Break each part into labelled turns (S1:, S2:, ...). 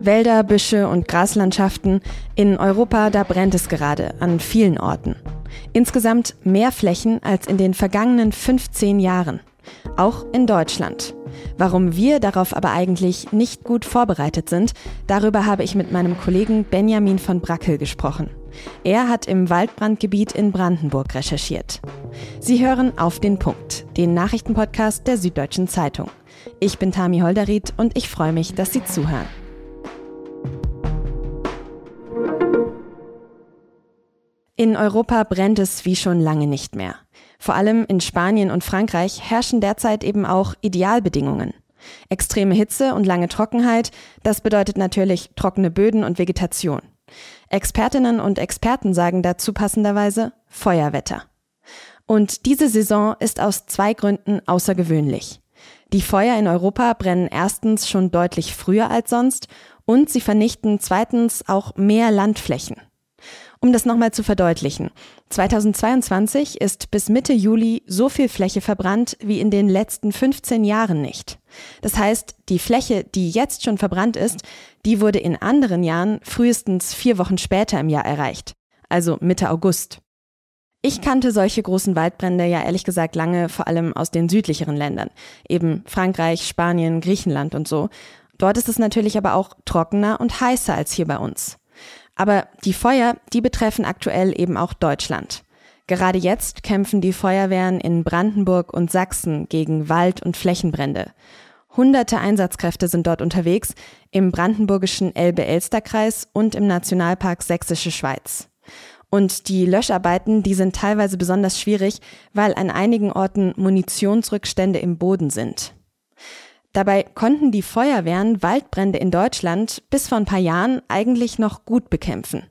S1: Wälder, Büsche und Graslandschaften. In Europa, da brennt es gerade an vielen Orten. Insgesamt mehr Flächen als in den vergangenen 15 Jahren. Auch in Deutschland. Warum wir darauf aber eigentlich nicht gut vorbereitet sind, darüber habe ich mit meinem Kollegen Benjamin von Brackel gesprochen. Er hat im Waldbrandgebiet in Brandenburg recherchiert. Sie hören auf den Punkt, den Nachrichtenpodcast der Süddeutschen Zeitung. Ich bin Tami Holderried und ich freue mich, dass Sie zuhören. In Europa brennt es wie schon lange nicht mehr. Vor allem in Spanien und Frankreich herrschen derzeit eben auch Idealbedingungen. Extreme Hitze und lange Trockenheit, das bedeutet natürlich trockene Böden und Vegetation. Expertinnen und Experten sagen dazu passenderweise Feuerwetter. Und diese Saison ist aus zwei Gründen außergewöhnlich. Die Feuer in Europa brennen erstens schon deutlich früher als sonst und sie vernichten zweitens auch mehr Landflächen. Um das nochmal zu verdeutlichen. 2022 ist bis Mitte Juli so viel Fläche verbrannt wie in den letzten 15 Jahren nicht. Das heißt, die Fläche, die jetzt schon verbrannt ist, die wurde in anderen Jahren frühestens vier Wochen später im Jahr erreicht. Also Mitte August. Ich kannte solche großen Waldbrände ja ehrlich gesagt lange vor allem aus den südlicheren Ländern. Eben Frankreich, Spanien, Griechenland und so. Dort ist es natürlich aber auch trockener und heißer als hier bei uns. Aber die Feuer, die betreffen aktuell eben auch Deutschland. Gerade jetzt kämpfen die Feuerwehren in Brandenburg und Sachsen gegen Wald- und Flächenbrände. Hunderte Einsatzkräfte sind dort unterwegs, im brandenburgischen Elbe-Elster-Kreis und im Nationalpark Sächsische Schweiz. Und die Löscharbeiten, die sind teilweise besonders schwierig, weil an einigen Orten Munitionsrückstände im Boden sind. Dabei konnten die Feuerwehren Waldbrände in Deutschland bis vor ein paar Jahren eigentlich noch gut bekämpfen,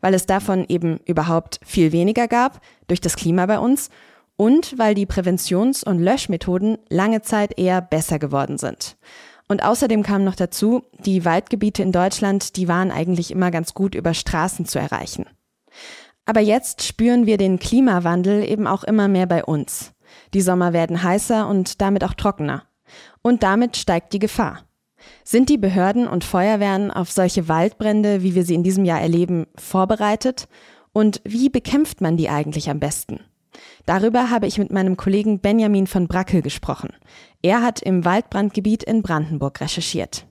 S1: weil es davon eben überhaupt viel weniger gab durch das Klima bei uns und weil die Präventions- und Löschmethoden lange Zeit eher besser geworden sind. Und außerdem kam noch dazu, die Waldgebiete in Deutschland, die waren eigentlich immer ganz gut über Straßen zu erreichen. Aber jetzt spüren wir den Klimawandel eben auch immer mehr bei uns. Die Sommer werden heißer und damit auch trockener. Und damit steigt die Gefahr. Sind die Behörden und Feuerwehren auf solche Waldbrände, wie wir sie in diesem Jahr erleben, vorbereitet? Und wie bekämpft man die eigentlich am besten? Darüber habe ich mit meinem Kollegen Benjamin von Brackel gesprochen. Er hat im Waldbrandgebiet in Brandenburg recherchiert.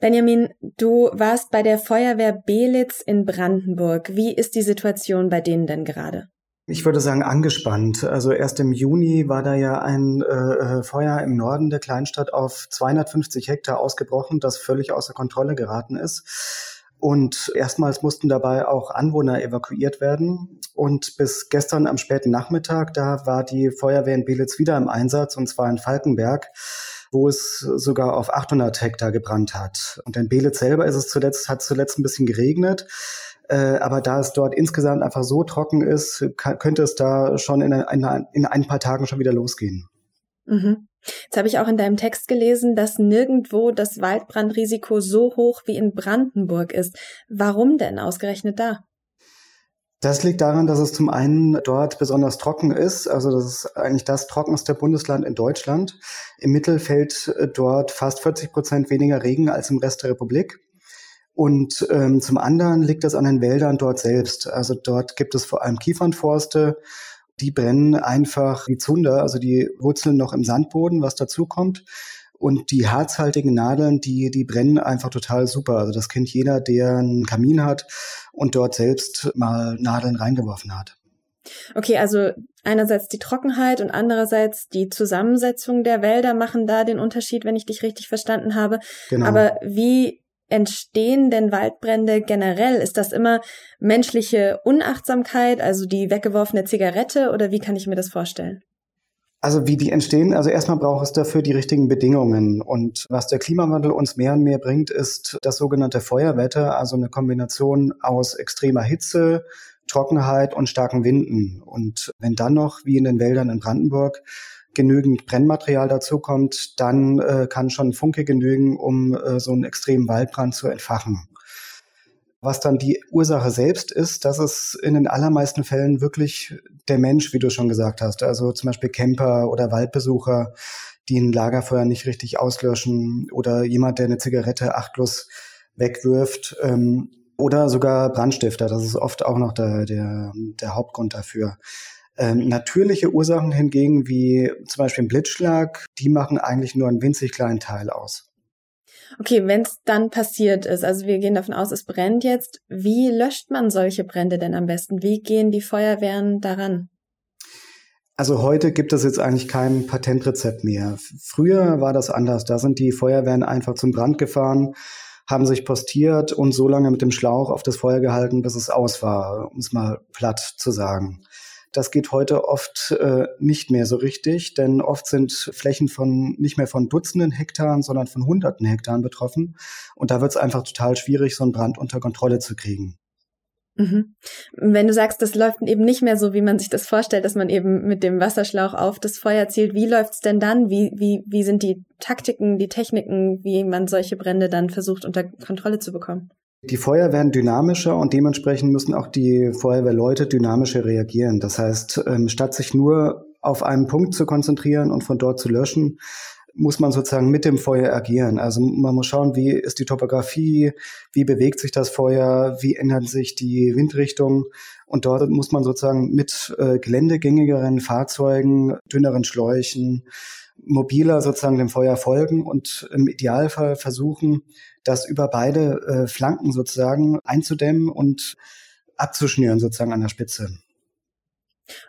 S1: Benjamin, du warst bei der Feuerwehr Belitz in Brandenburg. Wie ist die Situation bei denen denn gerade?
S2: Ich würde sagen angespannt. Also erst im Juni war da ja ein äh, Feuer im Norden der Kleinstadt auf 250 Hektar ausgebrochen, das völlig außer Kontrolle geraten ist. Und erstmals mussten dabei auch Anwohner evakuiert werden. Und bis gestern am späten Nachmittag, da war die Feuerwehr in Belitz wieder im Einsatz, und zwar in Falkenberg, wo es sogar auf 800 Hektar gebrannt hat. Und in Belitz selber ist es zuletzt, hat zuletzt ein bisschen geregnet. Äh, aber da es dort insgesamt einfach so trocken ist, kann, könnte es da schon in, ein, in ein paar Tagen schon wieder losgehen.
S1: Mhm. Jetzt habe ich auch in deinem Text gelesen, dass nirgendwo das Waldbrandrisiko so hoch wie in Brandenburg ist. Warum denn ausgerechnet da?
S2: Das liegt daran, dass es zum einen dort besonders trocken ist. Also das ist eigentlich das trockenste Bundesland in Deutschland. Im Mittel fällt dort fast 40 Prozent weniger Regen als im Rest der Republik. Und ähm, zum anderen liegt das an den Wäldern dort selbst. Also dort gibt es vor allem Kiefernforste. Die brennen einfach wie Zunder, also die Wurzeln noch im Sandboden, was dazu kommt. Und die harzhaltigen Nadeln, die, die brennen einfach total super. Also das kennt jeder, der einen Kamin hat und dort selbst mal Nadeln reingeworfen hat.
S1: Okay, also einerseits die Trockenheit und andererseits die Zusammensetzung der Wälder machen da den Unterschied, wenn ich dich richtig verstanden habe. Genau. Aber wie entstehen denn Waldbrände generell? Ist das immer menschliche Unachtsamkeit, also die weggeworfene Zigarette oder wie kann ich mir das vorstellen?
S2: Also wie die entstehen, also erstmal braucht es dafür die richtigen Bedingungen. Und was der Klimawandel uns mehr und mehr bringt, ist das sogenannte Feuerwetter, also eine Kombination aus extremer Hitze, Trockenheit und starken Winden. Und wenn dann noch, wie in den Wäldern in Brandenburg, genügend Brennmaterial dazu kommt, dann äh, kann schon Funke genügen, um äh, so einen extremen Waldbrand zu entfachen. Was dann die Ursache selbst ist, das ist in den allermeisten Fällen wirklich der Mensch, wie du schon gesagt hast. Also zum Beispiel Camper oder Waldbesucher, die ein Lagerfeuer nicht richtig auslöschen oder jemand, der eine Zigarette achtlos wegwirft. Ähm, oder sogar Brandstifter. Das ist oft auch noch der, der, der Hauptgrund dafür. Ähm, natürliche Ursachen hingegen, wie zum Beispiel ein Blitzschlag, die machen eigentlich nur einen winzig kleinen Teil aus.
S1: Okay, wenn es dann passiert ist, also wir gehen davon aus, es brennt jetzt, wie löscht man solche Brände denn am besten? Wie gehen die Feuerwehren daran?
S2: Also heute gibt es jetzt eigentlich kein Patentrezept mehr. Früher war das anders. Da sind die Feuerwehren einfach zum Brand gefahren, haben sich postiert und so lange mit dem Schlauch auf das Feuer gehalten, bis es aus war, um es mal platt zu sagen. Das geht heute oft äh, nicht mehr so richtig, denn oft sind Flächen von nicht mehr von Dutzenden Hektaren, sondern von Hunderten Hektaren betroffen. Und da wird es einfach total schwierig, so einen Brand unter Kontrolle zu kriegen.
S1: Mhm. Wenn du sagst, das läuft eben nicht mehr so, wie man sich das vorstellt, dass man eben mit dem Wasserschlauch auf das Feuer zielt, wie läuft's denn dann? Wie, wie, wie sind die Taktiken, die Techniken, wie man solche Brände dann versucht unter Kontrolle zu bekommen?
S2: Die Feuer werden dynamischer und dementsprechend müssen auch die Feuerwehrleute dynamischer reagieren. Das heißt, ähm, statt sich nur auf einen Punkt zu konzentrieren und von dort zu löschen, muss man sozusagen mit dem Feuer agieren. Also man muss schauen, wie ist die Topografie, wie bewegt sich das Feuer, wie ändert sich die Windrichtung. Und dort muss man sozusagen mit äh, geländegängigeren Fahrzeugen, dünneren Schläuchen, mobiler sozusagen dem Feuer folgen und im Idealfall versuchen, das über beide äh, Flanken sozusagen einzudämmen und abzuschnüren sozusagen an der Spitze.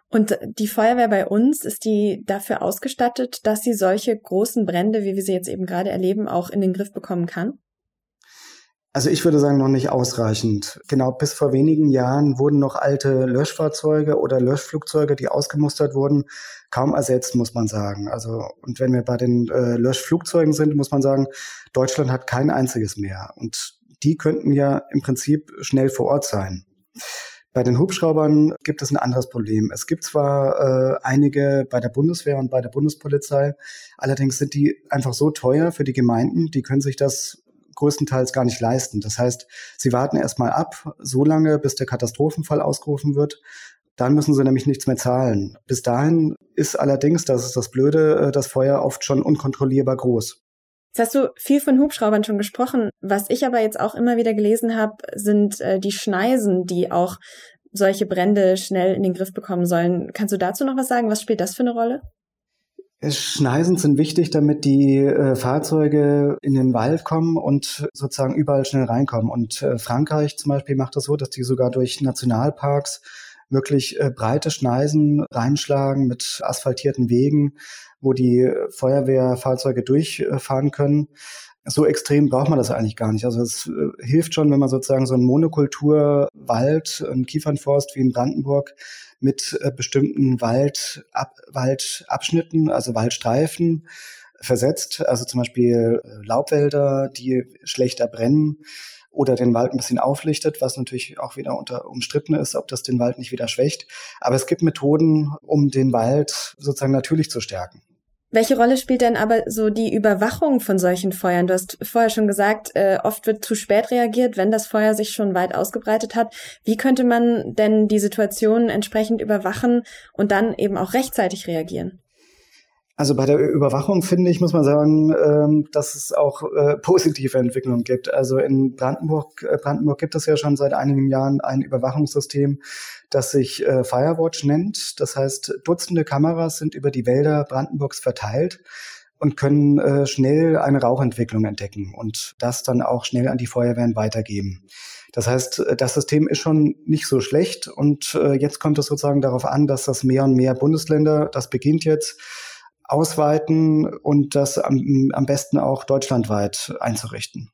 S1: Und die Feuerwehr bei uns, ist die dafür ausgestattet, dass sie solche großen Brände, wie wir sie jetzt eben gerade erleben, auch in den Griff bekommen kann?
S2: Also ich würde sagen, noch nicht ausreichend. Genau, bis vor wenigen Jahren wurden noch alte Löschfahrzeuge oder Löschflugzeuge, die ausgemustert wurden, kaum ersetzt, muss man sagen. Also, und wenn wir bei den äh, Löschflugzeugen sind, muss man sagen, Deutschland hat kein einziges mehr. Und die könnten ja im Prinzip schnell vor Ort sein. Bei den Hubschraubern gibt es ein anderes Problem. Es gibt zwar äh, einige bei der Bundeswehr und bei der Bundespolizei, allerdings sind die einfach so teuer für die Gemeinden, die können sich das größtenteils gar nicht leisten. Das heißt, sie warten erstmal ab, so lange, bis der Katastrophenfall ausgerufen wird. Dann müssen sie nämlich nichts mehr zahlen. Bis dahin ist allerdings, das ist das Blöde, äh, das Feuer oft schon unkontrollierbar groß.
S1: Jetzt hast du viel von Hubschraubern schon gesprochen. Was ich aber jetzt auch immer wieder gelesen habe, sind äh, die Schneisen, die auch solche Brände schnell in den Griff bekommen sollen. Kannst du dazu noch was sagen? Was spielt das für eine Rolle?
S2: Schneisen sind wichtig, damit die äh, Fahrzeuge in den Wald kommen und sozusagen überall schnell reinkommen. Und äh, Frankreich zum Beispiel macht das so, dass die sogar durch Nationalparks wirklich äh, breite Schneisen reinschlagen mit asphaltierten Wegen, wo die Feuerwehrfahrzeuge durchfahren können. So extrem braucht man das eigentlich gar nicht. Also es äh, hilft schon, wenn man sozusagen so einen Monokulturwald, einen Kiefernforst wie in Brandenburg mit äh, bestimmten Wald, Ab, Waldabschnitten, also Waldstreifen versetzt. Also zum Beispiel äh, Laubwälder, die schlechter brennen oder den Wald ein bisschen auflichtet, was natürlich auch wieder unter umstritten ist, ob das den Wald nicht wieder schwächt. Aber es gibt Methoden, um den Wald sozusagen natürlich zu stärken.
S1: Welche Rolle spielt denn aber so die Überwachung von solchen Feuern? Du hast vorher schon gesagt, äh, oft wird zu spät reagiert, wenn das Feuer sich schon weit ausgebreitet hat. Wie könnte man denn die Situation entsprechend überwachen und dann eben auch rechtzeitig reagieren?
S2: Also bei der Überwachung finde ich, muss man sagen, ähm, dass es auch äh, positive Entwicklungen gibt. Also in Brandenburg, äh, Brandenburg gibt es ja schon seit einigen Jahren ein Überwachungssystem, das sich äh, Firewatch nennt. Das heißt, Dutzende Kameras sind über die Wälder Brandenburgs verteilt und können schnell eine Rauchentwicklung entdecken und das dann auch schnell an die Feuerwehren weitergeben. Das heißt, das System ist schon nicht so schlecht und jetzt kommt es sozusagen darauf an, dass das mehr und mehr Bundesländer, das beginnt jetzt, ausweiten und das am, am besten auch deutschlandweit einzurichten.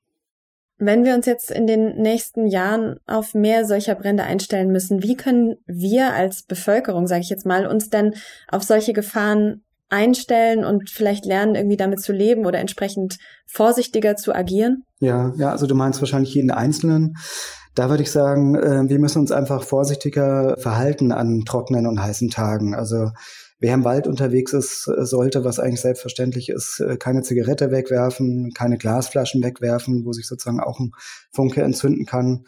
S1: Wenn wir uns jetzt in den nächsten Jahren auf mehr solcher Brände einstellen müssen, wie können wir als Bevölkerung, sage ich jetzt mal, uns denn auf solche Gefahren einstellen und vielleicht lernen, irgendwie damit zu leben oder entsprechend vorsichtiger zu agieren?
S2: Ja, ja, also du meinst wahrscheinlich jeden Einzelnen. Da würde ich sagen, äh, wir müssen uns einfach vorsichtiger verhalten an trockenen und heißen Tagen. Also wer im Wald unterwegs ist, äh, sollte, was eigentlich selbstverständlich ist, äh, keine Zigarette wegwerfen, keine Glasflaschen wegwerfen, wo sich sozusagen auch ein Funke entzünden kann.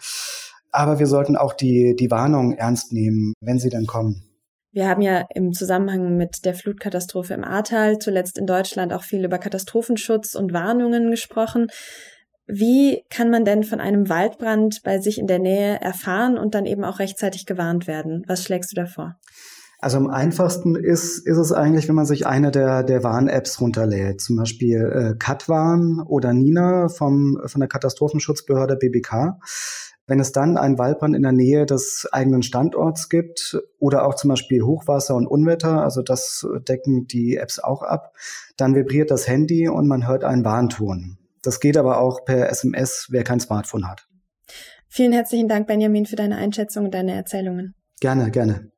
S2: Aber wir sollten auch die, die Warnung ernst nehmen, wenn sie dann kommen.
S1: Wir haben ja im Zusammenhang mit der Flutkatastrophe im Ahrtal zuletzt in Deutschland auch viel über Katastrophenschutz und Warnungen gesprochen. Wie kann man denn von einem Waldbrand bei sich in der Nähe erfahren und dann eben auch rechtzeitig gewarnt werden? Was schlägst du da vor?
S2: Also am einfachsten ist, ist es eigentlich, wenn man sich eine der, der Warn-Apps runterlädt, zum Beispiel äh, Katwarn oder Nina vom, von der Katastrophenschutzbehörde BBK. Wenn es dann einen Waldbrand in der Nähe des eigenen Standorts gibt oder auch zum Beispiel Hochwasser und Unwetter, also das decken die Apps auch ab, dann vibriert das Handy und man hört einen Warnton. Das geht aber auch per SMS, wer kein Smartphone hat.
S1: Vielen herzlichen Dank, Benjamin, für deine Einschätzung und deine Erzählungen.
S2: Gerne, gerne.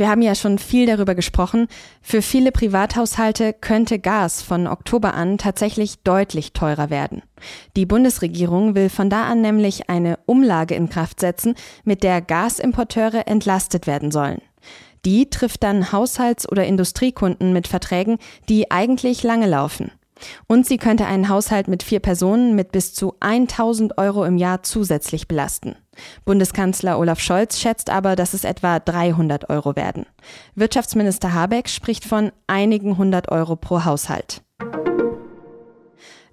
S1: Wir haben ja schon viel darüber gesprochen. Für viele Privathaushalte könnte Gas von Oktober an tatsächlich deutlich teurer werden. Die Bundesregierung will von da an nämlich eine Umlage in Kraft setzen, mit der Gasimporteure entlastet werden sollen. Die trifft dann Haushalts- oder Industriekunden mit Verträgen, die eigentlich lange laufen. Und sie könnte einen Haushalt mit vier Personen mit bis zu 1000 Euro im Jahr zusätzlich belasten. Bundeskanzler Olaf Scholz schätzt aber, dass es etwa 300 Euro werden. Wirtschaftsminister Habeck spricht von einigen hundert Euro pro Haushalt.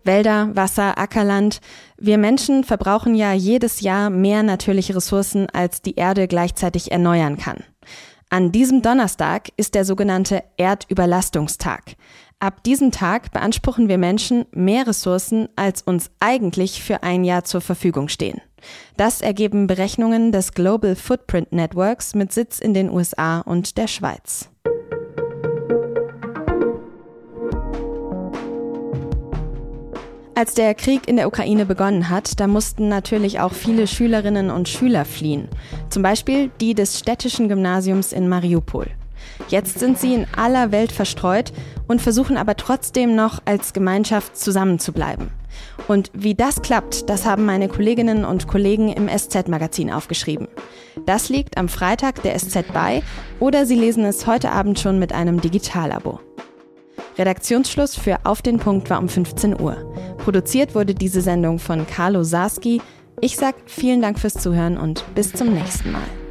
S1: Wälder, Wasser, Ackerland. Wir Menschen verbrauchen ja jedes Jahr mehr natürliche Ressourcen, als die Erde gleichzeitig erneuern kann. An diesem Donnerstag ist der sogenannte Erdüberlastungstag. Ab diesem Tag beanspruchen wir Menschen mehr Ressourcen, als uns eigentlich für ein Jahr zur Verfügung stehen. Das ergeben Berechnungen des Global Footprint Networks mit Sitz in den USA und der Schweiz. Als der Krieg in der Ukraine begonnen hat, da mussten natürlich auch viele Schülerinnen und Schüler fliehen. Zum Beispiel die des städtischen Gymnasiums in Mariupol. Jetzt sind sie in aller Welt verstreut und versuchen aber trotzdem noch als Gemeinschaft zusammenzubleiben. Und wie das klappt, das haben meine Kolleginnen und Kollegen im SZ-Magazin aufgeschrieben. Das liegt am Freitag der SZ bei oder Sie lesen es heute Abend schon mit einem Digitalabo. Redaktionsschluss für Auf den Punkt war um 15 Uhr. Produziert wurde diese Sendung von Carlo Sarski. Ich sag vielen Dank fürs Zuhören und bis zum nächsten Mal.